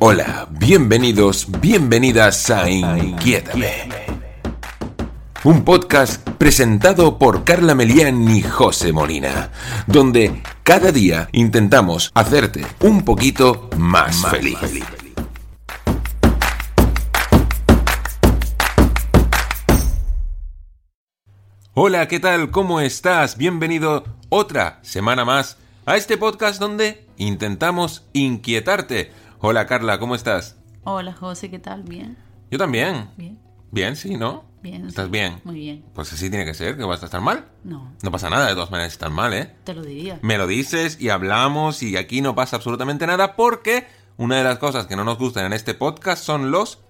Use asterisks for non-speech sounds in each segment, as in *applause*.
Hola, bienvenidos, bienvenidas a Inquiétame. Un podcast presentado por Carla Melián y José Molina, donde cada día intentamos hacerte un poquito más, feliz. Hola, ¿qué tal? ¿Cómo estás? Bienvenido otra semana más a este podcast donde intentamos inquietarte. Hola Carla, ¿cómo estás? Hola José, ¿qué tal? ¿Bien? Yo también. Bien. Bien, sí, ¿no? Bien. ¿Estás sí. bien? Muy bien. Pues así tiene que ser, que vas a estar mal. No, No pasa nada, de todas maneras estar mal, ¿eh? te lo diría. Me lo dices y hablamos y aquí no pasa absolutamente nada porque una de las cosas que no nos gustan en este podcast son los...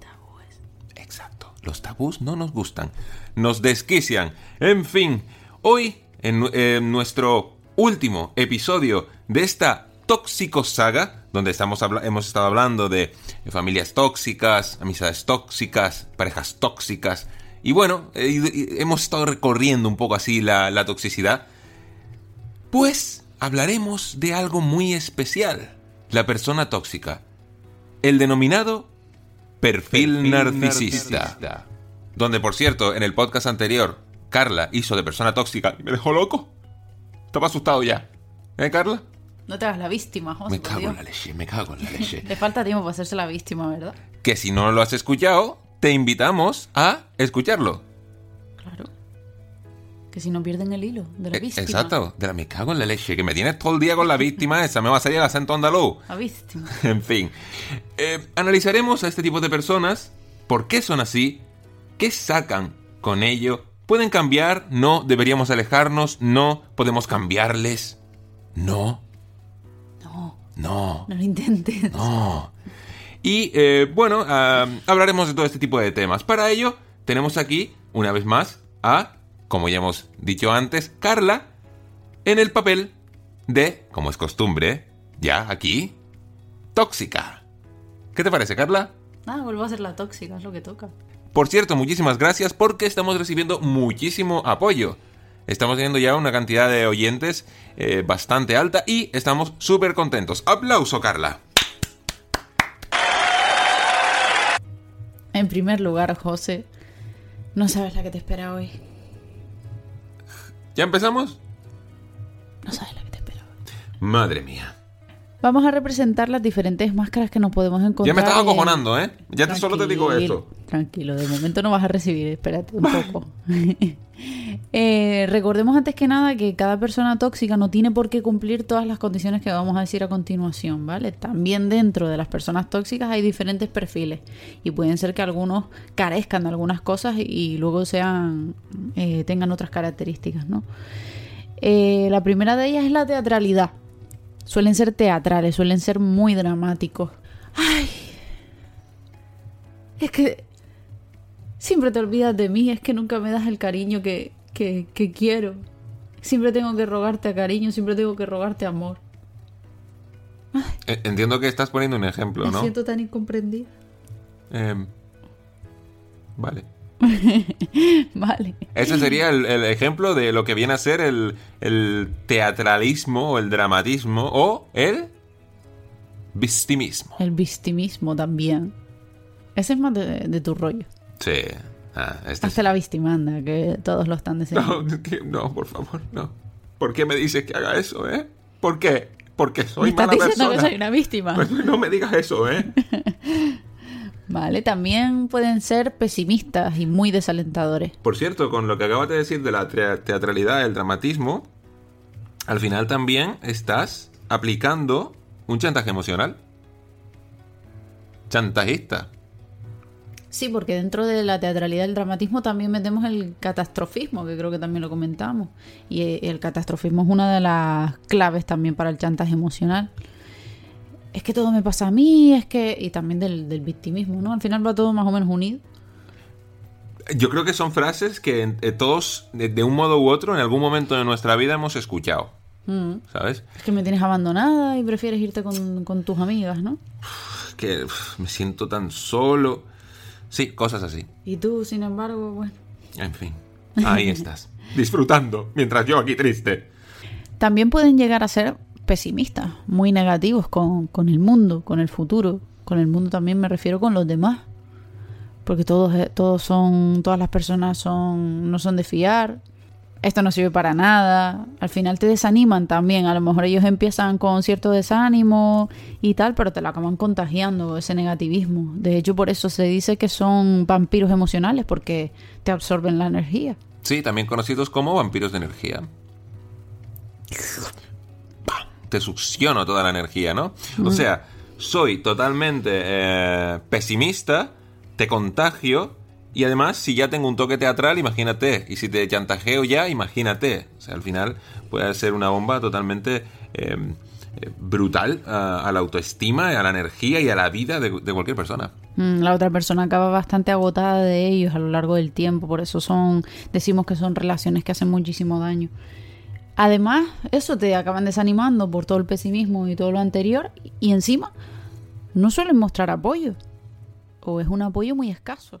Tabúes. Exacto, los tabús no nos gustan, nos desquician. En fin, hoy en, en nuestro último episodio de esta tóxico saga, donde estamos hemos estado hablando de familias tóxicas, amistades tóxicas, parejas tóxicas, y bueno, eh, hemos estado recorriendo un poco así la, la toxicidad, pues hablaremos de algo muy especial, la persona tóxica, el denominado perfil, narcisista. Donde, por cierto, en el podcast anterior, Carla hizo de persona tóxica y me dejó loco. Estaba asustado ya. ¿Eh, Carla? No te hagas la víctima, José. Me cago en la leche, me cago en la leche. *laughs* Le falta tiempo para hacerse la víctima, ¿verdad? que si no lo has escuchado, te invitamos a escucharlo. Claro. Que si no pierden el hilo de la Eh, víctima. Exacto, de la me cago en la leche, que me tienes todo el día con la víctima esa, me va a salir el acento andaluz. *laughs* La víctima. *laughs* En fin, eh, analizaremos a este tipo de personas, por qué son así, qué sacan con ello, pueden cambiar, no, deberíamos alejarnos, no, podemos cambiarles, no, No, no, lo intentes. no. Y eh, bueno, ah, hablaremos de todo este tipo de temas. Para ello, tenemos aquí, una vez más, a, como ya hemos dicho antes, Carla, en el papel de, como es costumbre, ya aquí, tóxica. ¿Qué te parece, Carla? Nada, vuelvo a ser la tóxica, es lo que toca. Por cierto, muchísimas gracias porque estamos recibiendo muchísimo apoyo. Estamos teniendo ya una cantidad de oyentes eh, bastante alta y estamos súper contentos. ¡Aplauso, Carla! En primer lugar, José, no sabes la que te espera hoy. ¿Ya empezamos? No sabes la que te espera hoy. Madre mía. Vamos a representar las diferentes máscaras que nos podemos encontrar. Ya me estás acojonando, ¿eh? Ya te, solo te digo eso. Tranquilo, de momento no vas a recibir, espérate un poco. *laughs* Eh, recordemos antes que nada que cada persona tóxica no tiene por qué cumplir todas las condiciones que vamos a decir a continuación, ¿vale? También dentro de las personas tóxicas hay diferentes perfiles y pueden ser que algunos carezcan de algunas cosas y luego sean eh, tengan otras características, ¿no? Eh, la primera de ellas es la teatralidad. Suelen ser teatrales, suelen ser muy dramáticos. Ay, es que siempre te olvidas de mí, es que nunca me das el cariño que, que, que quiero. Siempre tengo que rogarte a cariño, siempre tengo que rogarte amor. Entiendo que estás poniendo un ejemplo, Me ¿no? siento tan incomprendida. Em, vale. *laughs* Vale. Ese sería el, el ejemplo de lo que viene a ser el, el teatralismo o el dramatismo o el victimismo. El victimismo también. Ese es más de, de tu rollo. Sí. Ah, este Hazte la victimanda, que todos lo están *laughs* diciendo. No, no, por favor, no. ¿Por qué me dices que haga eso, eh? ¿Por qué? Porque Me soy estás mala diciendo persona. que soy una víctima. Pues no me digas eso, ¿eh? *laughs* Vale, también pueden ser pesimistas y muy desalentadores. Por cierto, con lo que acabas de decir de la tea- teatralidad, el dramatismo, al final también estás aplicando un chantaje emocional. Chantajista. Sí, porque dentro de la teatralidad del dramatismo también metemos el catastrofismo, que creo que también lo comentamos. Y eh, el catastrofismo es una de las claves también para el chantaje emocional. Es que todo me pasa a mí, es que... Y también del, del victimismo, ¿no? Al final va todo más o menos unido. Yo creo que son frases que eh, todos, de, un modo u otro, en algún momento de nuestra vida hemos escuchado. Mm. ¿Sabes? Es que me tienes abandonada y prefieres irte con, con tus amigas, ¿no? Que me siento tan solo. Sí, cosas así. Y tú, sin embargo, bueno... En fin, ahí estás. *laughs* Disfrutando, mientras yo aquí triste. También pueden llegar a ser pesimistas, muy negativos con, con el mundo, con el futuro. Con el mundo también me refiero con los demás. Porque todos, eh, todos son, todas las personas son, no son de fiar. Esto no sirve para nada. Al final te desaniman también. A lo mejor ellos empiezan con cierto desánimo y tal, pero te lo acaban contagiando ese negativismo. De hecho, por eso se dice que son vampiros emocionales, porque te absorben la energía. Sí, también conocidos como vampiros de energía. ¡Pam! Te succiono toda la energía, ¿no? O sea, soy totalmente eh, pesimista, te contagio y además si ya tengo un toque teatral, imagínate. Y si te chantajeo ya, imagínate. O sea, al final puede ser una bomba totalmente eh, eh, brutal a, a la autoestima, a la energía y a la vida de, de cualquier persona. Mm, La otra persona acaba bastante agotada de ellos a lo largo del tiempo, por eso son, decimos que son relaciones que hacen muchísimo daño. Además, eso te acaban desanimando por todo el pesimismo y todo lo anterior, y encima no suelen mostrar apoyo, o es un apoyo muy escaso